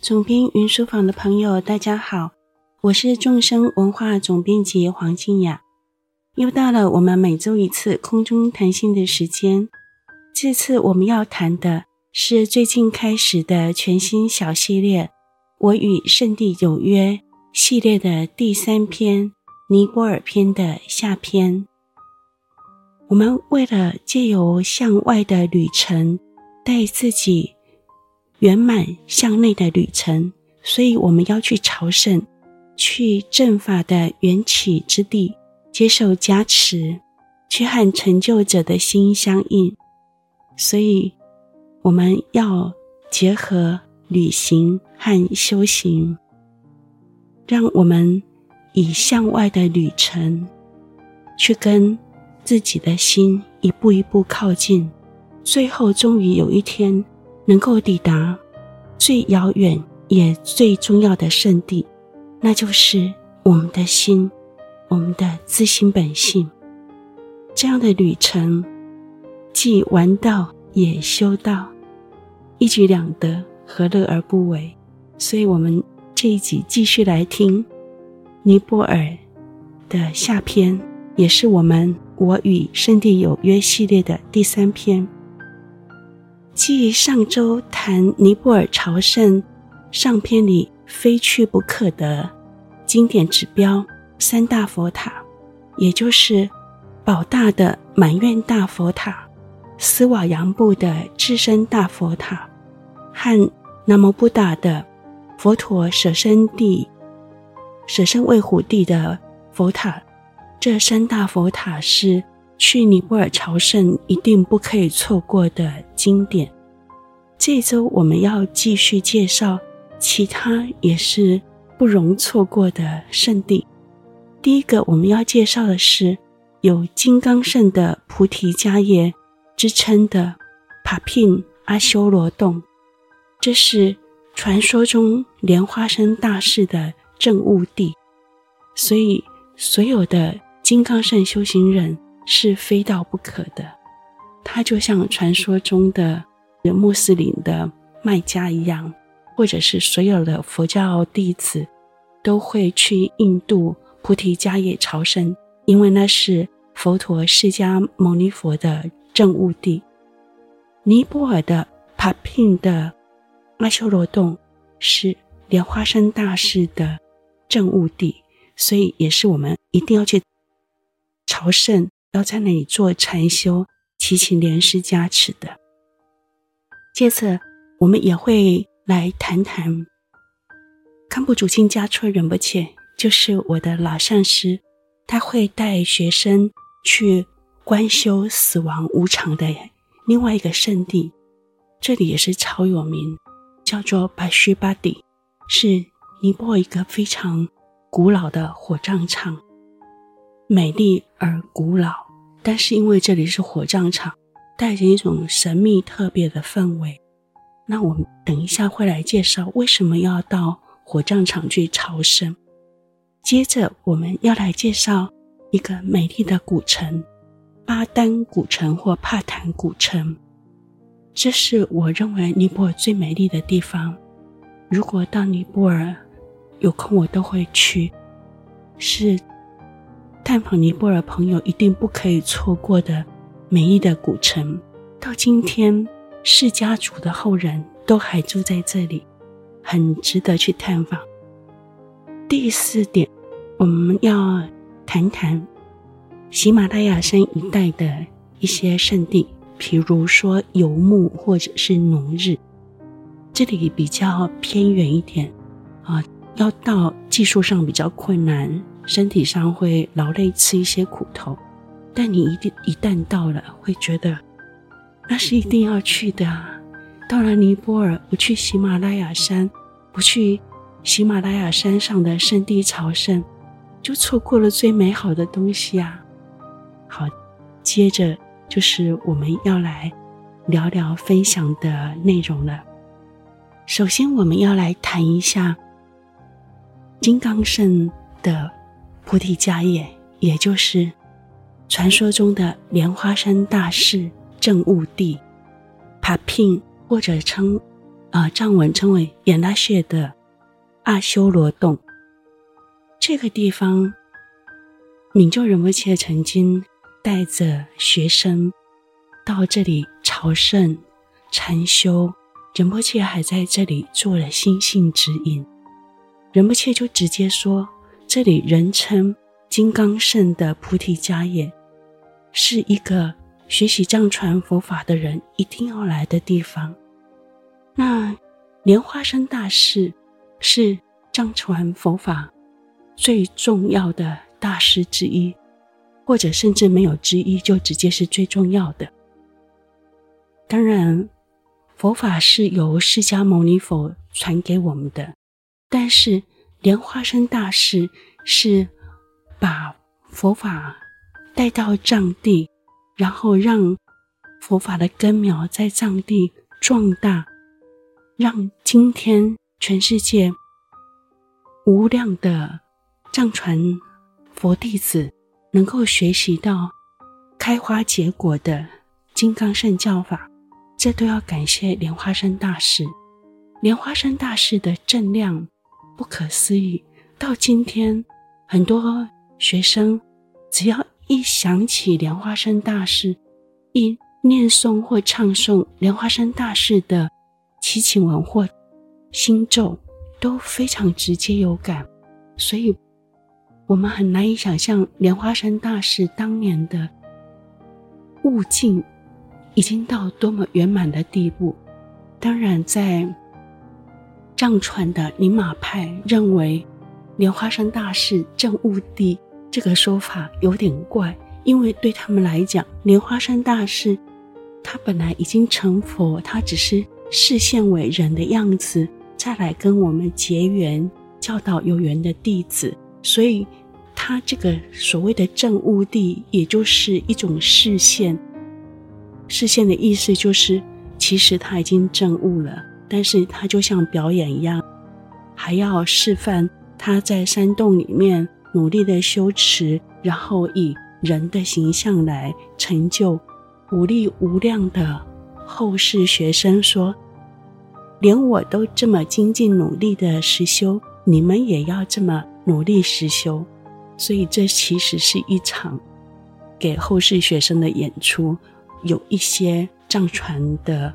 总编云书房的朋友，大家好，我是众生文化总编辑黄静雅。又到了我们每周一次空中谈心的时间。这次我们要谈的是最近开始的全新小系列《我与圣地有约》系列的第三篇——尼泊尔篇的下篇。我们为了借由向外的旅程，带自己。圆满向内的旅程，所以我们要去朝圣，去正法的缘起之地，接受加持，去和成就者的心相应。所以，我们要结合旅行和修行，让我们以向外的旅程，去跟自己的心一步一步靠近，最后终于有一天。能够抵达最遥远也最重要的圣地，那就是我们的心，我们的自心本性。这样的旅程，既玩道也修道，一举两得，何乐而不为？所以，我们这一集继续来听尼泊尔的下篇，也是我们“我与圣地有约”系列的第三篇。继上周谈尼泊尔朝圣上篇里非去不可的经典指标三大佛塔，也就是宝大的满愿大佛塔、斯瓦扬布的智身大佛塔和南摩布达的佛陀舍身地、舍身为虎地的佛塔，这三大佛塔是。去尼泊尔朝圣一定不可以错过的经典。这周我们要继续介绍其他也是不容错过的圣地。第一个我们要介绍的是有金刚圣的菩提迦叶之称的帕宾阿修罗洞，这是传说中莲花生大士的证悟地，所以所有的金刚圣修行人。是非到不可的，它就像传说中的穆斯林的麦加一样，或者是所有的佛教弟子都会去印度菩提迦叶朝圣，因为那是佛陀释迦牟尼佛的正悟地。尼泊尔的帕宾的阿修罗洞是莲花生大士的正悟地，所以也是我们一定要去朝圣。要在那里做禅修，祈请莲师加持的。接着，我们也会来谈谈堪布竹清嘉措仁波切，就是我的老上师，他会带学生去观修死亡无常的另外一个圣地，这里也是超有名，叫做巴须巴底，是尼泊尔一个非常古老的火葬场。美丽而古老，但是因为这里是火葬场，带着一种神秘特别的氛围。那我们等一下会来介绍为什么要到火葬场去朝圣。接着我们要来介绍一个美丽的古城——巴丹古城或帕坦古城。这是我认为尼泊尔最美丽的地方。如果到尼泊尔有空，我都会去。是。探访尼泊尔朋友一定不可以错过的美丽的古城，到今天释迦族的后人都还住在这里，很值得去探访。第四点，我们要谈谈喜马拉雅山一带的一些圣地，譬如说游牧或者是农日，这里比较偏远一点啊，要到技术上比较困难。身体上会劳累，吃一些苦头，但你一定一旦到了，会觉得那是一定要去的啊！到了尼泊尔，不去喜马拉雅山，不去喜马拉雅山上的圣地朝圣，就错过了最美好的东西啊！好，接着就是我们要来聊聊分享的内容了。首先，我们要来谈一下金刚圣的。菩提迦叶，也就是传说中的莲花山大士正悟地，帕聘或者称啊、呃、藏文称为眼拉谢的阿修罗洞。这个地方，敏就仁波切曾经带着学生到这里朝圣、禅修，仁波切还在这里做了心性指引。仁波切就直接说，这里人称金刚圣的菩提迦叶，是一个学习藏传佛法的人一定要来的地方。那莲花生大士是藏传佛法最重要的大师之一，或者甚至没有之一，就直接是最重要的。当然，佛法是由释迦牟尼佛传给我们的。但是莲花生大士是把佛法带到藏地，然后让佛法的根苗在藏地壮大，让今天全世界无量的藏传佛弟子能够学习到开花结果的金刚圣教法，这都要感谢莲花生大士。莲花生大士的正量。不可思议！到今天，很多学生只要一想起莲花生大师，一念诵或唱诵莲花生大师的祈请文或心咒，都非常直接有感。所以，我们很难以想象莲花生大师当年的悟境已经到多么圆满的地步。当然，在藏传的宁玛派认为，莲花生大士证悟地这个说法有点怪，因为对他们来讲，莲花生大士他本来已经成佛，他只是示现为人的样子，再来跟我们结缘，教导有缘的弟子，所以他这个所谓的证悟地，也就是一种示现。示现的意思就是，其实他已经证悟了。但是他就像表演一样，还要示范他在山洞里面努力的修持，然后以人的形象来成就，鼓励无量的后世学生说：“连我都这么精进努力的实修，你们也要这么努力实修。”所以这其实是一场给后世学生的演出，有一些藏传的。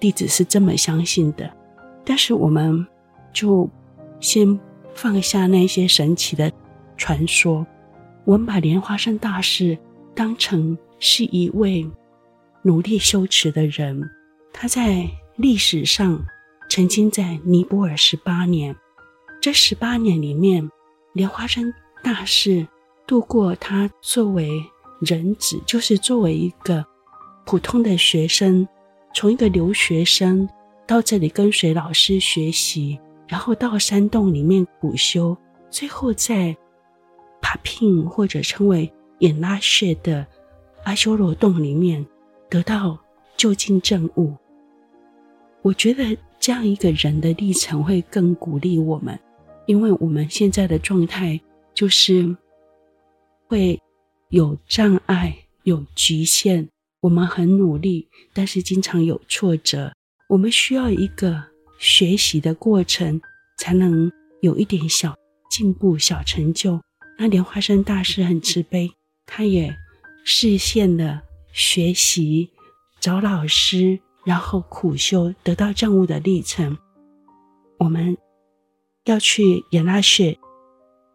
弟子是这么相信的，但是我们就先放下那些神奇的传说，我们把莲花生大士当成是一位努力修持的人。他在历史上曾经在尼泊尔十八年，这十八年里面，莲花生大士度过他作为人子，就是作为一个普通的学生。从一个留学生到这里跟随老师学习，然后到山洞里面苦修，最后在帕平或者称为眼拉谢的阿修罗洞里面得到究竟证悟。我觉得这样一个人的历程会更鼓励我们，因为我们现在的状态就是会有障碍、有局限。我们很努力，但是经常有挫折。我们需要一个学习的过程，才能有一点小进步、小成就。那莲花生大师很慈悲，他也实现了学习、找老师，然后苦修得到证悟的历程。我们要去眼拉谢，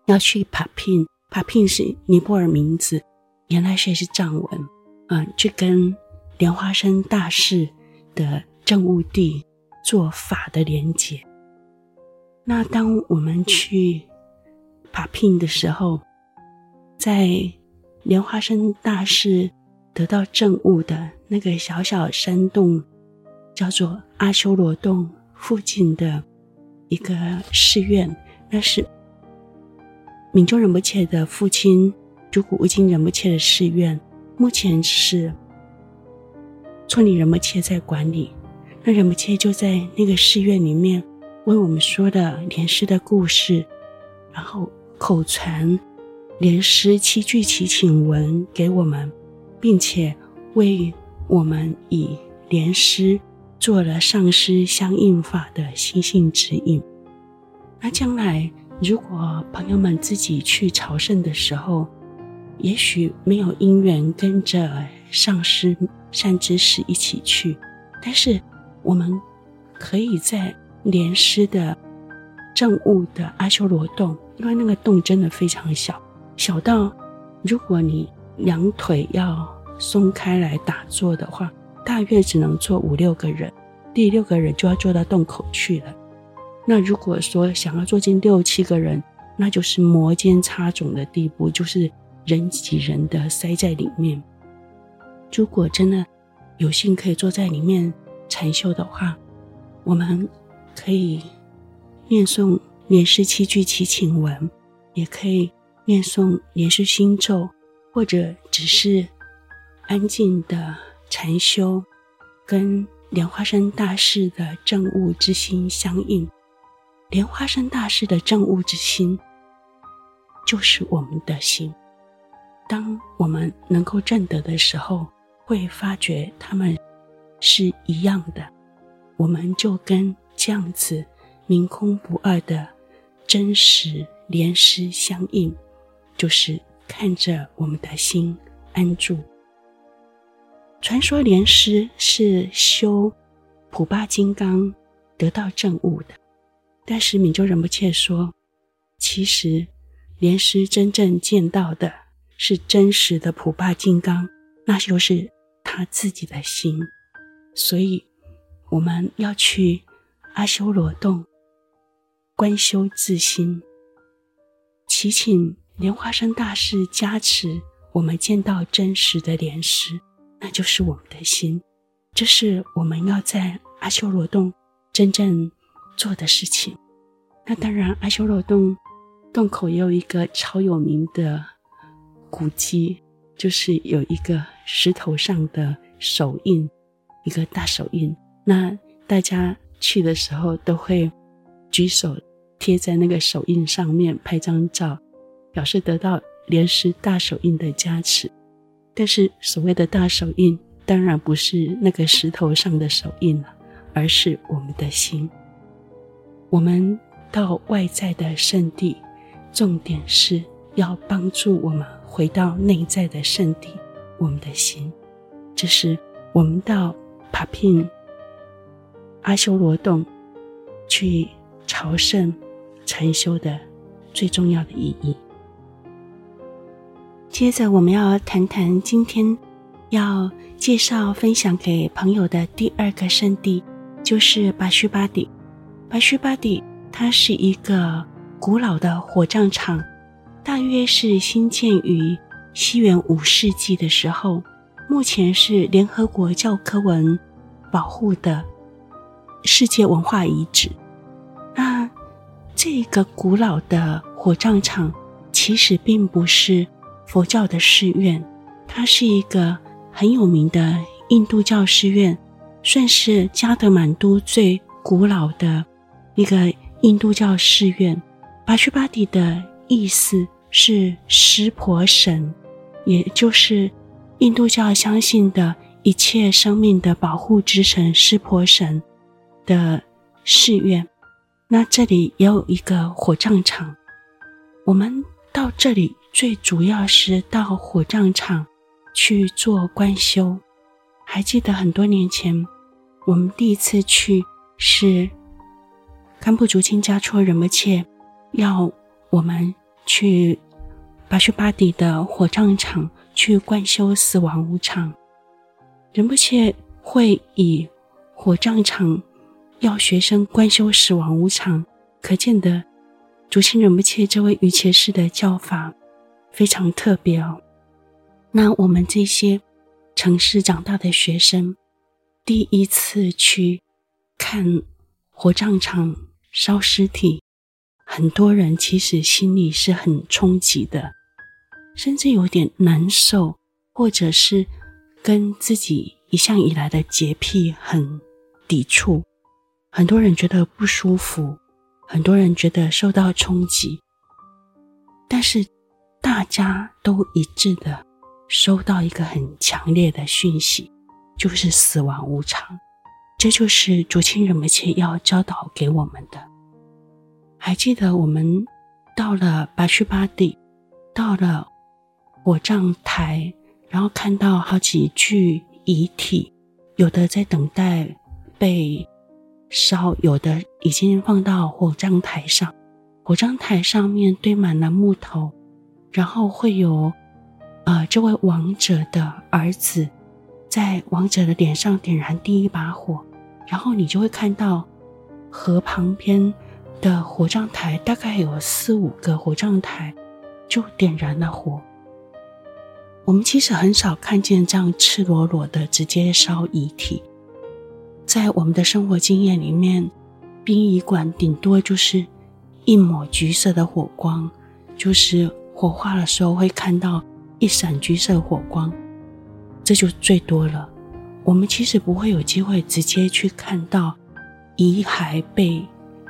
要去帕平，帕平是尼泊尔名字，眼拉谢是藏文。嗯，去跟莲花生大士的证悟地做法的连结。那当我们去帕平的时候，在莲花生大士得到证悟的那个小小山洞，叫做阿修罗洞附近的一个寺院，那是明就仁波切的父亲竹谷悟金仁波切的寺院。目前是村里人们切在管理，那人们切就在那个寺院里面为我们说的莲师的故事，然后口传莲师七句祈请文给我们，并且为我们以莲师做了上师相应法的心性指引。那将来如果朋友们自己去朝圣的时候，也许没有因缘跟着上师善知识一起去，但是我们可以在莲师的证悟的阿修罗洞，因为那个洞真的非常小，小到如果你两腿要松开来打坐的话，大约只能坐五六个人，第六个人就要坐到洞口去了。那如果说想要坐进六七个人，那就是摩肩擦踵的地步，就是。人挤人的塞在里面。如果真的有幸可以坐在里面禅修的话，我们可以念诵莲师七句祈请文，也可以念诵莲师心咒，或者只是安静的禅修，跟莲花生大士的证悟之心相应。莲花生大士的证悟之心，就是我们的心。当我们能够证得的时候，会发觉他们是一样的，我们就跟这样子明空不二的真实莲师相应，就是看着我们的心安住。传说莲师是修普巴金刚得到证悟的，但是敏州仁波切说，其实莲师真正见到的。是真实的普巴金刚，那就是他自己的心。所以，我们要去阿修罗洞观修自心，祈请莲花生大士加持，我们见到真实的莲师，那就是我们的心。这是我们要在阿修罗洞真正做的事情。那当然，阿修罗洞洞口也有一个超有名的。古迹就是有一个石头上的手印，一个大手印。那大家去的时候都会举手贴在那个手印上面拍张照，表示得到莲师大手印的加持。但是所谓的大手印，当然不是那个石头上的手印了，而是我们的心。我们到外在的圣地，重点是要帮助我们。回到内在的圣地，我们的心，这是我们到帕品阿修罗洞去朝圣禅修的最重要的意义。接着，我们要谈谈今天要介绍分享给朋友的第二个圣地，就是巴须巴底。巴须巴底，它是一个古老的火葬场。大约是兴建于西元五世纪的时候，目前是联合国教科文保护的世界文化遗址。那这个古老的火葬场其实并不是佛教的寺院，它是一个很有名的印度教寺院，算是加德满都最古老的一个印度教寺院。巴须巴底的意思。是湿婆神，也就是印度教相信的一切生命的保护之神湿婆神的寺院。那这里也有一个火葬场。我们到这里最主要是到火葬场去做观修。还记得很多年前，我们第一次去是堪布竹清加措仁波切要我们去。巴须巴底的火葬场去观修死亡无常，仁波切会以火葬场要学生观修死亡无常，可见的竹清仁波切这位瑜伽师的教法非常特别哦。那我们这些城市长大的学生，第一次去看火葬场烧尸体。很多人其实心里是很冲击的，甚至有点难受，或者是跟自己一向以来的洁癖很抵触。很多人觉得不舒服，很多人觉得受到冲击。但是大家都一致的收到一个很强烈的讯息，就是死亡无常，这就是竹青仁波切要教导给我们的。还记得我们到了巴须巴蒂，到了火葬台，然后看到好几具遗体，有的在等待被烧，有的已经放到火葬台上。火葬台上面堆满了木头，然后会有，呃，这位亡者的儿子在亡者的脸上点燃第一把火，然后你就会看到河旁边的火葬台，大概有四五个火葬台就点燃了火。我们其实很少看见这样赤裸裸的直接烧遗体，在我们的生活经验里面，殡仪馆顶多就是。一抹橘色的火光，就是火化的时候会看到一闪橘色火光，这就最多了。我们其实不会有机会直接去看到遗骸被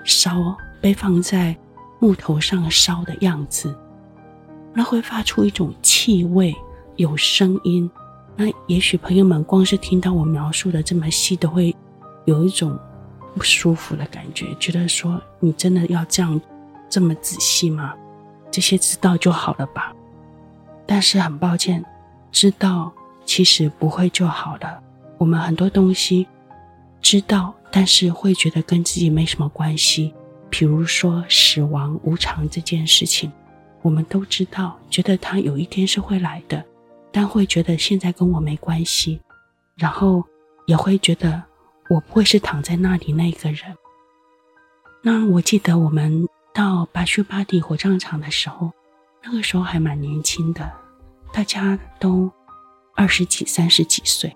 烧、被放在木头上烧的样子，那会发出一种气味，有声音。那也许朋友们光是听到我描述的这么细，都会有一种。不舒服的感觉，觉得说你真的要这样这么仔细吗？这些知道就好了吧。但是很抱歉，知道其实不会就好了。我们很多东西知道，但是会觉得跟自己没什么关系。比如说死亡无常这件事情，我们都知道，觉得它有一天是会来的，但会觉得现在跟我没关系，然后也会觉得。我不会是躺在那里那个人。那我记得我们到巴须巴蒂火葬场的时候，那个时候还蛮年轻的，大家都二十几、三十几岁。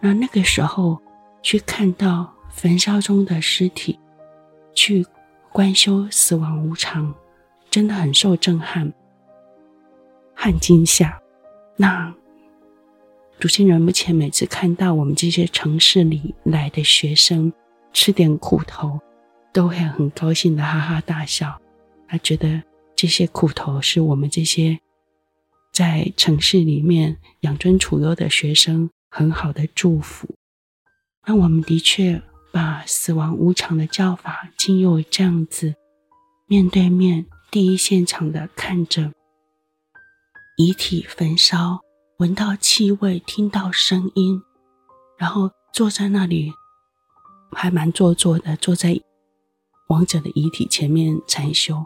那那个时候去看到焚烧中的尸体，去观修死亡无常，真的很受震撼和惊吓。那。主持人目前每次看到我们这些城市里来的学生吃点苦头，都会很高兴的哈哈大笑。他觉得这些苦头是我们这些在城市里面养尊处优的学生很好的祝福。那我们的确把死亡无常的教法，经由这样子面对面第一现场的看着遗体焚烧。闻到气味，听到声音，然后坐在那里，还蛮做作的，坐在亡者的遗体前面禅修。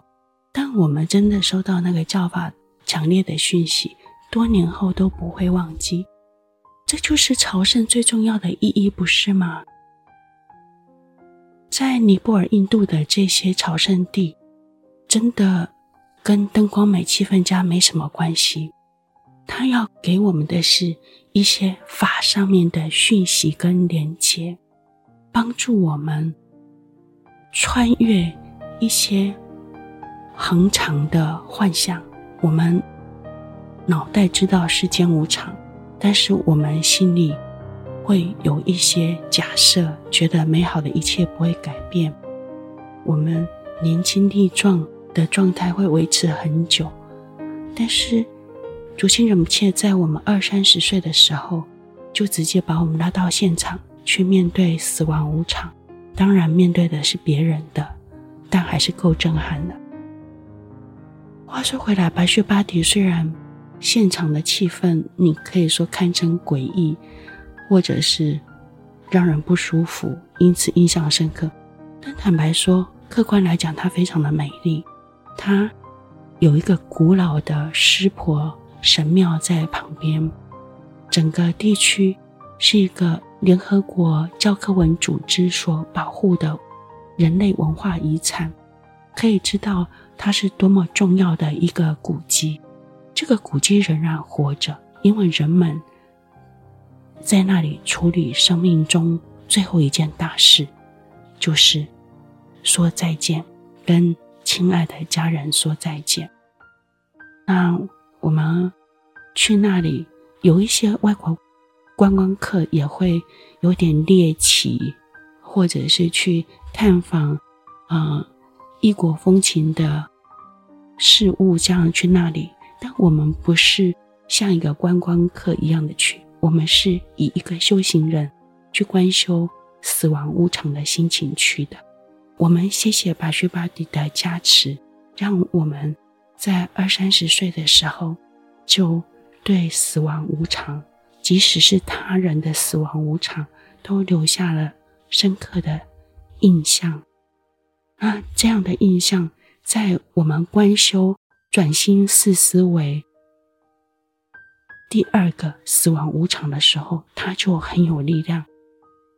但我们真的收到那个教法强烈的讯息，多年后都不会忘记。这就是朝圣最重要的意义，不是吗？在尼泊尔、印度的这些朝圣地，真的跟灯光美、气氛佳没什么关系。他要给我们的是一些法上面的讯息跟连接，帮助我们穿越一些恒常的幻象。我们脑袋知道世间无常，但是我们心里会有一些假设，觉得美好的一切不会改变。我们年轻力壮的状态会维持很久，但是。竹青仁波切在我们二三十岁的时候，就直接把我们拉到现场去面对死亡无常。当然，面对的是别人的，但还是够震撼的。话说回来，白雪巴迪虽然现场的气氛你可以说堪称诡异，或者是让人不舒服，因此印象深刻。但坦白说，客观来讲，它非常的美丽。它有一个古老的湿婆。神庙在旁边，整个地区是一个联合国教科文组织所保护的人类文化遗产，可以知道它是多么重要的一个古迹。这个古迹仍然活着，因为人们在那里处理生命中最后一件大事，就是说再见，跟亲爱的家人说再见。那。我们去那里，有一些外国观光客也会有点猎奇，或者是去探访，啊、异国风情的事物，这样去那里。但我们不是像一个观光客一样的去，我们是以一个修行人去观修死亡无常的心情去的。我们谢谢巴须巴蒂的加持，让我们在二三十岁的时候就对死亡无常，即使是他人的死亡无常，都留下了深刻的印象。那这样的印象，在我们观修转心四思维第二个死亡无常的时候，它就很有力量，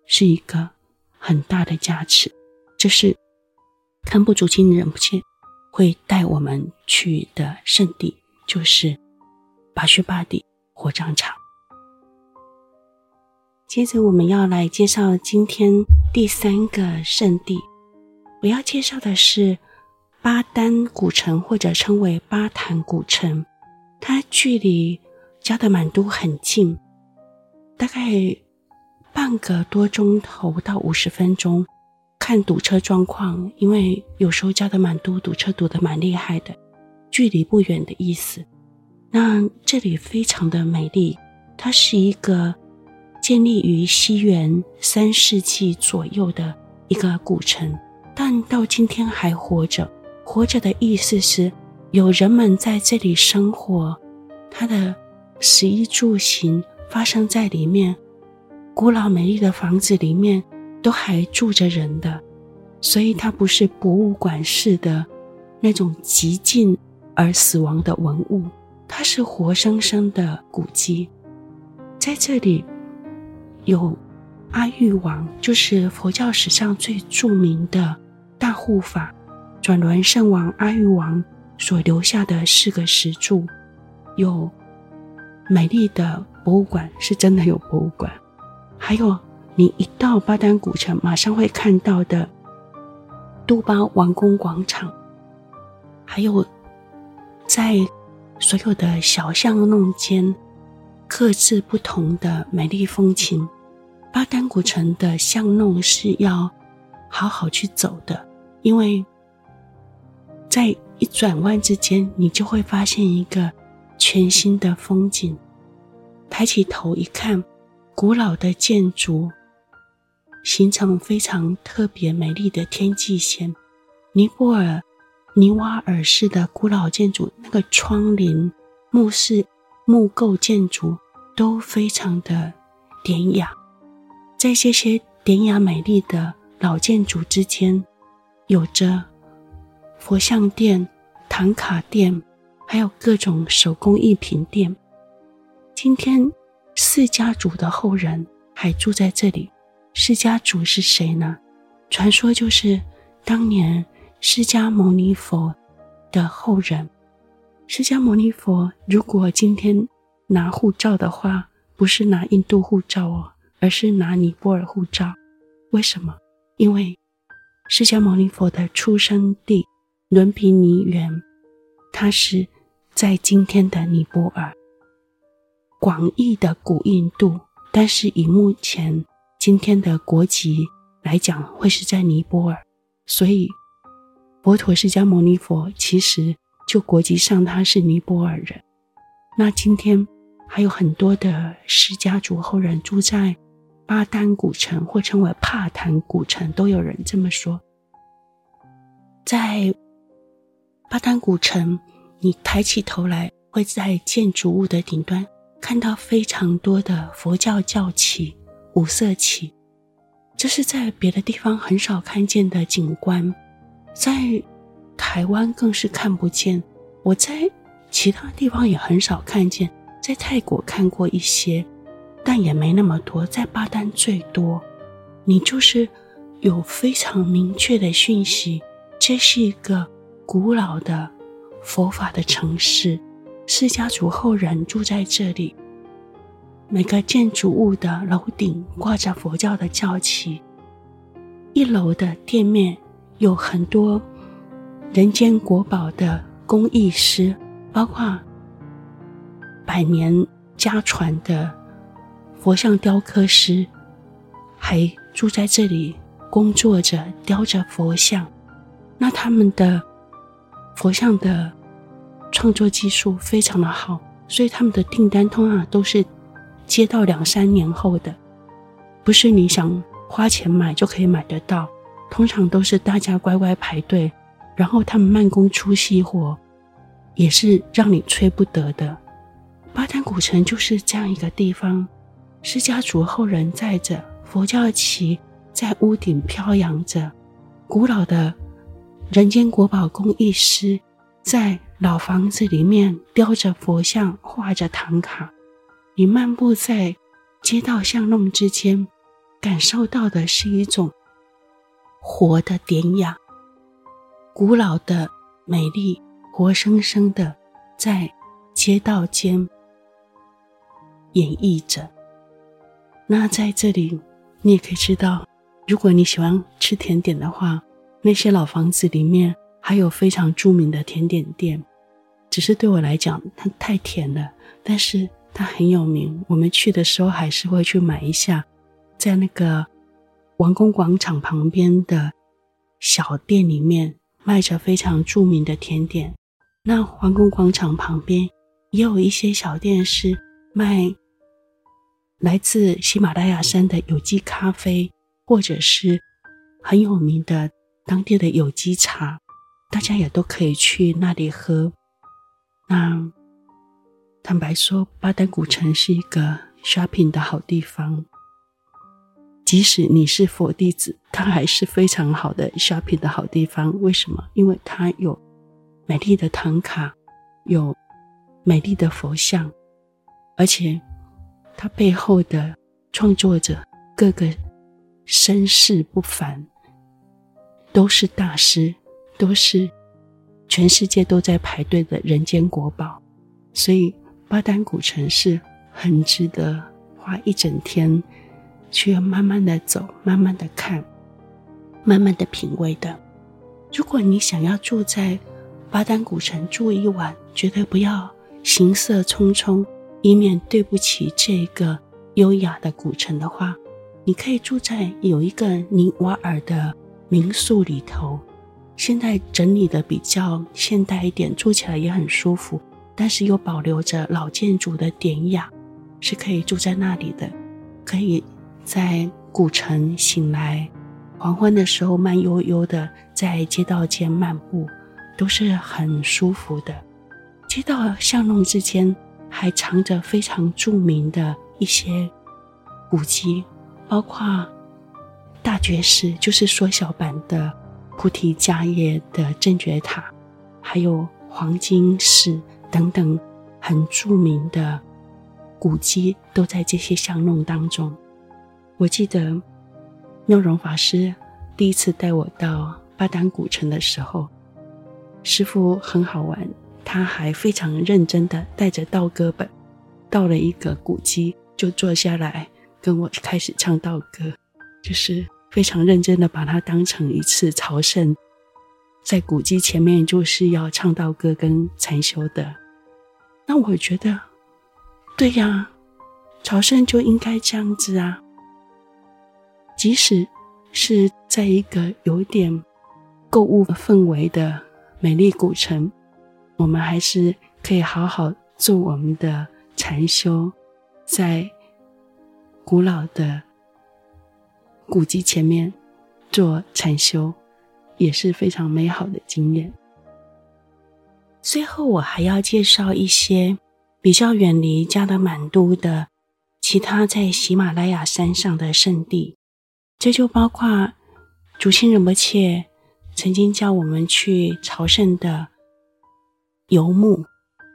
是一个很大的加持。这是堪布竹清仁波切会带我们去的圣地，就是巴须巴蒂火葬场。接着，我们要来介绍今天第三个圣地。我要介绍的是巴丹古城，或者称为巴坦古城。它距离加德满都很近，大概半个多钟头到五十分钟。看堵车状况，因为有时候加德满都堵车堵得蛮厉害的，距离不远的意思。那这里非常的美丽，它是一个建立于西元三世纪左右的一个古城。但到今天还活着，活着的意思是有人们在这里生活，它的食衣住行发生在里面，古老美丽的房子里面都还住着人的，所以它不是博物馆式的那种极尽而死亡的文物，它是活生生的古迹，在这里有阿育王，就是佛教史上最著名的。大护法转轮圣王阿育王所留下的四个石柱，有美丽的博物馆，是真的有博物馆。还有你一到巴丹古城，马上会看到的杜巴王宫广场，还有在所有的小巷弄间，各自不同的美丽风情。巴丹古城的巷弄是要好好去走的。因为在一转弯之间，你就会发现一个全新的风景。抬起头一看，古老的建筑形成非常特别美丽的天际线。尼泊尔尼瓦尔式的古老建筑，那个窗棂、木饰木构建筑都非常的典雅。在这些典雅美丽的老建筑之间，有着佛像店、唐卡店，还有各种手工艺品店。今天四家族的后人还住在这里。释迦族是谁呢？传说就是当年释迦牟尼佛的后人。释迦牟尼佛如果今天拿护照的话，不是拿印度护照哦，而是拿尼泊尔护照。为什么？因为。释迦牟尼佛的出生地伦毗尼园，它是在今天的尼泊尔，广义的古印度，但是以目前今天的国籍来讲，会是在尼泊尔。所以，佛陀释迦牟尼佛其实就国籍上他是尼泊尔人。那今天还有很多的释迦族后人住在。巴丹古城或称为帕坦古城，都有人这么说。在巴丹古城，你抬起头来，会在建筑物的顶端看到非常多的佛教教旗、五色旗，这是在别的地方很少看见的景观，在台湾更是看不见。我在其他地方也很少看见，在泰国看过一些。但也没那么多，在巴丹最多。你就是有非常明确的讯息，这是一个古老的佛法的城市，释迦族后人住在这里。每个建筑物的楼顶挂着佛教的教旗，一楼的店面有很多人间国宝的工艺师，包括百年家传的。佛像雕刻师还住在这里工作着，雕着佛像。那他们的佛像的创作技术非常的好，所以他们的订单通常都是接到两三年后的，不是你想花钱买就可以买得到，通常都是大家乖乖排队，然后他们慢工出细活，也是让你催不得的。巴丹古城就是这样一个地方，释迦族后人载着佛教旗在屋顶飘扬着，古老的人间国宝工艺师在老房子里面雕着佛像，画着唐卡。你漫步在街道巷弄之间，感受到的是一种活的典雅、古老的美丽，活生生的在街道间演绎着。那在这里，你也可以知道，如果你喜欢吃甜点的话，那些老房子里面还有非常著名的甜点店，只是对我来讲，它太甜了，但是。它很有名，我们去的时候还是会去买一下，在那个王宫广场旁边的小店里面卖着非常著名的甜点。那皇宫广场旁边也有一些小店是卖来自喜马拉雅山的有机咖啡，或者是很有名的当地的有机茶，大家也都可以去那里喝。那。坦白说，巴丹古城是一个 shopping 的好地方。即使你是佛弟子，它还是非常好的 shopping 的好地方。为什么？因为它有美丽的唐卡，有美丽的佛像，而且它背后的创作者各个身世不凡，都是大师，都是全世界都在排队的人间国宝，所以。巴丹古城是很值得花一整天去慢慢的走、慢慢的看、慢慢的品味的。如果你想要住在巴丹古城住一晚，绝对不要行色匆匆，以免对不起这个优雅的古城的话，你可以住在有一个尼瓦尔的民宿里头，现在整理的比较现代一点，住起来也很舒服。但是又保留着老建筑的典雅，是可以住在那里的。可以在古城醒来，黄昏的时候慢悠悠的在街道间漫步，都是很舒服的。街道巷弄之间还藏着非常著名的一些古迹，包括大觉寺，就是缩小版的菩提迦叶的正觉塔，还有黄金寺。等等，很著名的古迹都在这些巷弄当中。我记得妙容法师第一次带我到巴丹古城的时候，师傅很好玩，他还非常认真的带着道歌本，到了一个古迹就坐下来跟我开始唱道歌，就是非常认真的把它当成一次朝圣。在古迹前面就是要唱道歌跟禅修的，那我觉得，对呀，朝圣就应该这样子啊。即使是在一个有点购物氛围的美丽古城，我们还是可以好好做我们的禅修，在古老的古迹前面做禅修。也是非常美好的经验。最后，我还要介绍一些比较远离加德满都的其他在喜马拉雅山上的圣地，这就包括竹清仁波切曾经叫我们去朝圣的游牧。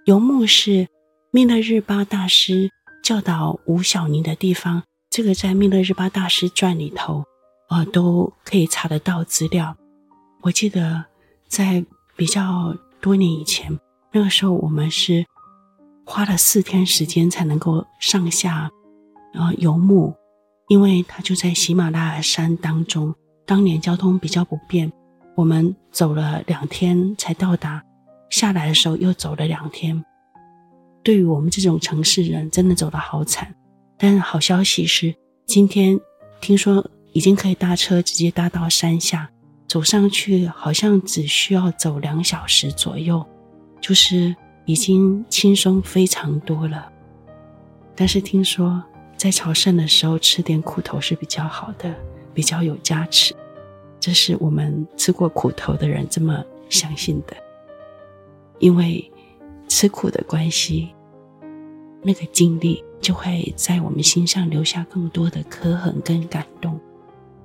游牧是密勒日巴大师教导吴小尼的地方，这个在密勒日巴大师传里头，呃，都可以查得到资料。我记得在比较多年以前，那个时候我们是花了四天时间才能够上下，呃，游牧，因为它就在喜马拉雅山当中。当年交通比较不便，我们走了两天才到达，下来的时候又走了两天。对于我们这种城市人，真的走得好惨。但是好消息是，今天听说已经可以搭车直接搭到山下。走上去好像只需要走两小时左右，就是已经轻松非常多了。但是听说在朝圣的时候吃点苦头是比较好的，比较有加持。这是我们吃过苦头的人这么相信的，因为吃苦的关系，那个经历就会在我们心上留下更多的刻痕跟感动。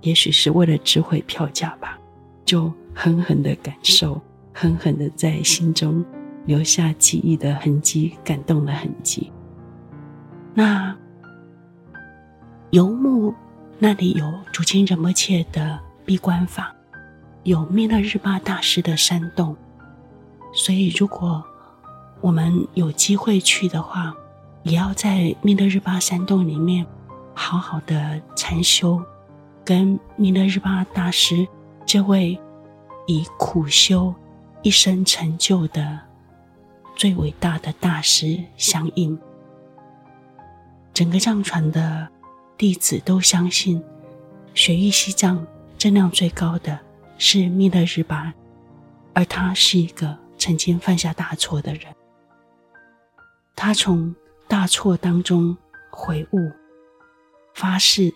也许是为了值回票价吧，就狠狠的感受，狠狠的在心中留下记忆的痕迹，感动的痕迹。那游牧那里有竹清仁波切的闭关法，有弥勒日巴大师的山洞，所以如果我们有机会去的话，也要在弥勒日巴山洞里面好好的禅修。跟弥勒日巴大师这位以苦修一生成就的最伟大的大师相应，整个藏传的弟子都相信，雪域西藏证量最高的是弥勒日巴，而他是一个曾经犯下大错的人，他从大错当中悔悟，发誓。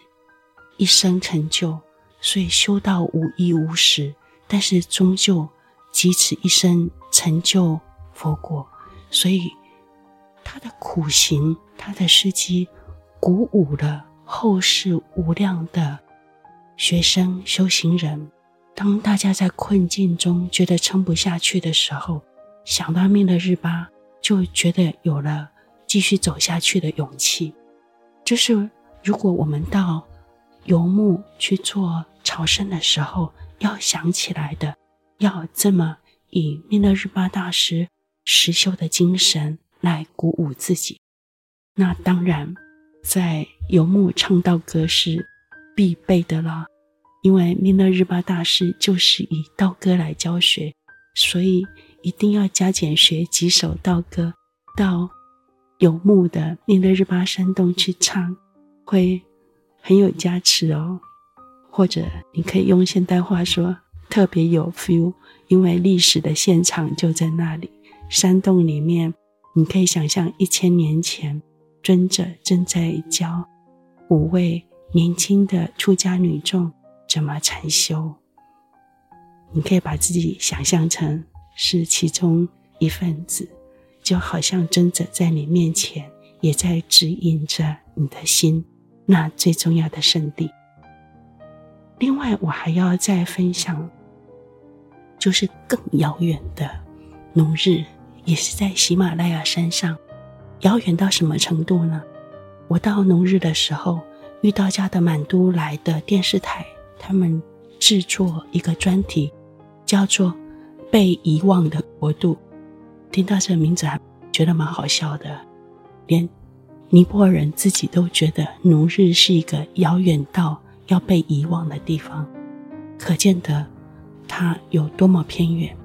一生成就，所以修道无依无食，但是终究集此一生成就佛果。所以他的苦行，他的事迹，鼓舞了后世无量的学生修行人。当大家在困境中觉得撑不下去的时候，想到命的日巴，就觉得有了继续走下去的勇气。就是如果我们到游牧去做朝圣的时候，要想起来的，要这么以弥勒日巴大师实修的精神来鼓舞自己。那当然，在游牧唱道歌是必备的了，因为弥勒日巴大师就是以道歌来教学，所以一定要加减学几首道歌，到游牧的弥勒日巴山洞去唱，会。很有加持哦，或者你可以用现代话说，特别有 feel，因为历史的现场就在那里。山洞里面，你可以想象一千年前，尊者正在教五位年轻的出家女众怎么禅修。你可以把自己想象成是其中一份子，就好像尊者在你面前，也在指引着你的心。那最重要的圣地。另外，我还要再分享，就是更遥远的农日，也是在喜马拉雅山上。遥远到什么程度呢？我到农日的时候，遇到加德满都来的电视台，他们制作一个专题，叫做《被遗忘的国度》。听到这名字，还觉得蛮好笑的，连。尼泊尔人自己都觉得农日是一个遥远到要被遗忘的地方，可见得它有多么偏远。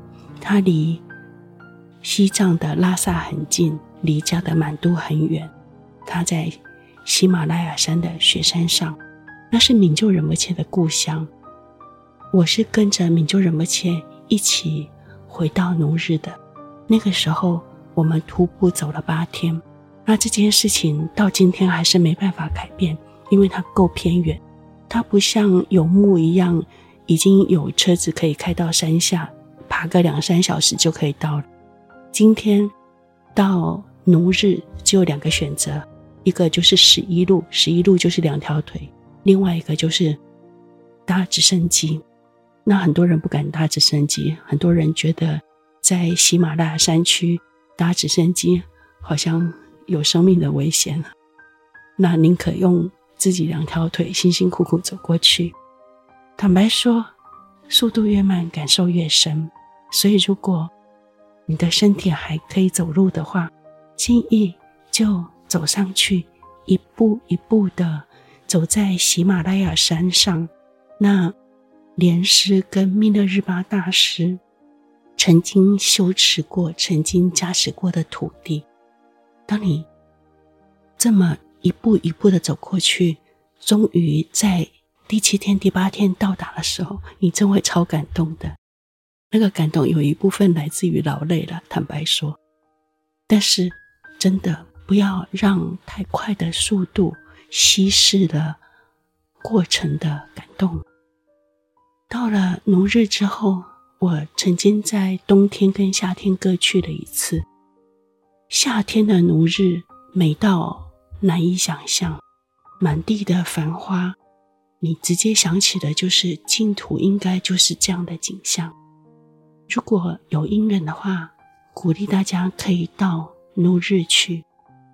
它离西藏的拉萨很近，离加德满都很远。它在喜马拉雅山的雪山上，那是敏就仁波切的故乡。我是跟着敏就仁波切一起回到奴日的，那个时候我们徒步走了八天。那这件事情到今天还是没办法改变，因为它够偏远，它不像游牧一样，已经有车子可以开到山下，爬个两三小时就可以到了。今天到奴日只有两个选择，一个就是十一路，十一路就是两条腿；另外一个就是搭直升机。那很多人不敢搭直升机，很多人觉得在喜马拉雅山区搭直升机好像。有生命的危险，那宁可用自己两条腿辛辛苦苦走过去。坦白说，速度越慢，感受越深。所以，如果你的身体还可以走路的话，轻易就走上去，一步一步的走在喜马拉雅山上，那莲师跟密勒日巴大师曾经修持过、曾经加持过的土地。当你这么一步一步的走过去，终于在第七天、第八天到达的时候，你真会超感动的。那个感动有一部分来自于劳累了，坦白说。但是真的不要让太快的速度稀释了过程的感动。到了农日之后，我曾经在冬天跟夏天各去了一次。夏天的农日每到难以想象，满地的繁花，你直接想起的就是净土，应该就是这样的景象。如果有因缘的话，鼓励大家可以到怒日去，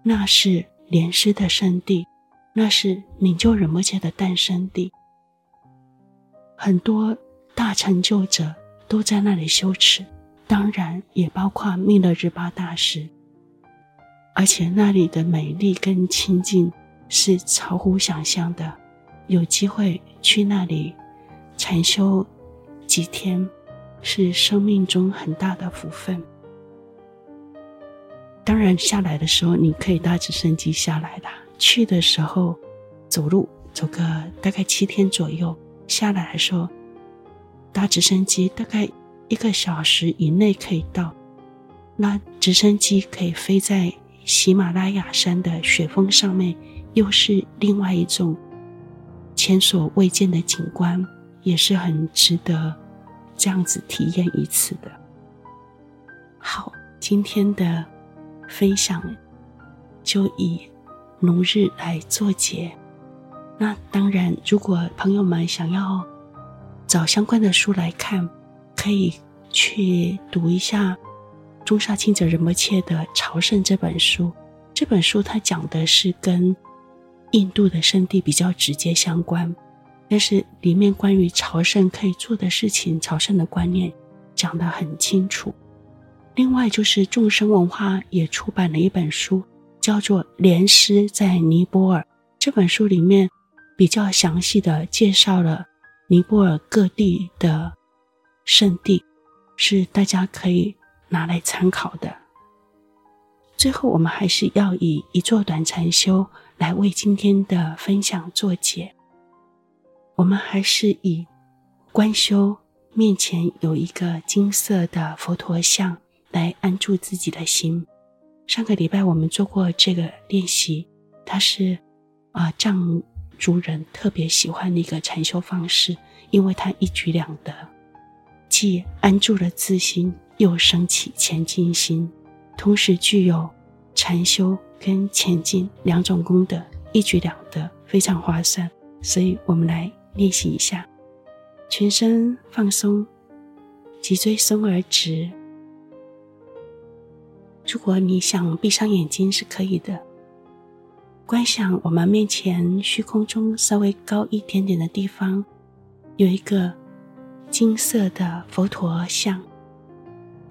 那是莲师的圣地，那是领救仁波切的诞生地，很多大成就者都在那里修持，当然也包括密勒日巴大师。而且那里的美丽跟清净是超乎想象的，有机会去那里禅修几天，是生命中很大的福分。当然，下来的时候你可以搭直升机下来的，去的时候走路走个大概七天左右，下来的时候搭直升机大概一个小时以内可以到。那直升机可以飞在。喜马拉雅山的雪峰上面，又是另外一种前所未见的景观，也是很值得这样子体验一次的。好，今天的分享就以农日来作结。那当然，如果朋友们想要找相关的书来看，可以去读一下。中沙亲者仁波切的《朝圣》这本书，这本书它讲的是跟印度的圣地比较直接相关，但是里面关于朝圣可以做的事情、朝圣的观念讲得很清楚。另外就是众生文化也出版了一本书，叫做《莲师在尼泊尔》。这本书里面比较详细的介绍了尼泊尔各地的圣地，是大家可以。拿来参考的。最后，我们还是要以一座短禅修来为今天的分享作结。我们还是以观修面前有一个金色的佛陀像来安住自己的心。上个礼拜我们做过这个练习，它是啊藏族人特别喜欢的一个禅修方式，因为它一举两得，既安住了自心。又升起前进心，同时具有禅修跟前进两种功德，一举两得，非常划算。所以，我们来练习一下，全身放松，脊椎松而直。如果你想闭上眼睛是可以的。观想我们面前虚空中稍微高一点点的地方，有一个金色的佛陀像。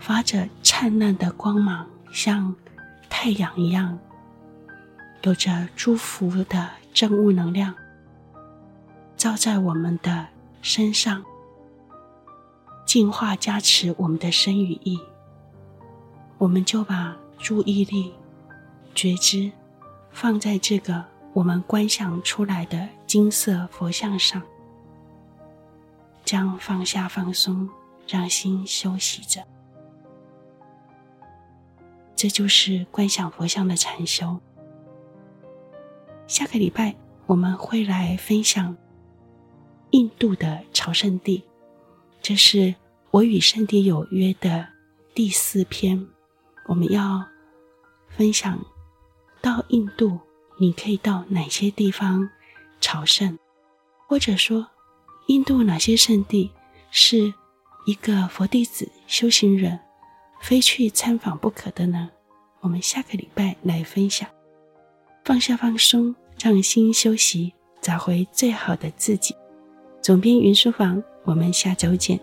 发着灿烂的光芒，像太阳一样，有着祝福的正悟能量，照在我们的身上，净化加持我们的身与意。我们就把注意力、觉知放在这个我们观想出来的金色佛像上，将放下放松，让心休息着。这就是观想佛像的禅修。下个礼拜我们会来分享印度的朝圣地，这是我与圣地有约的第四篇。我们要分享到印度，你可以到哪些地方朝圣，或者说印度哪些圣地是一个佛弟子修行人非去参访不可的呢？我们下个礼拜来分享，放下放松，让心休息，找回最好的自己。总编云书房，我们下周见。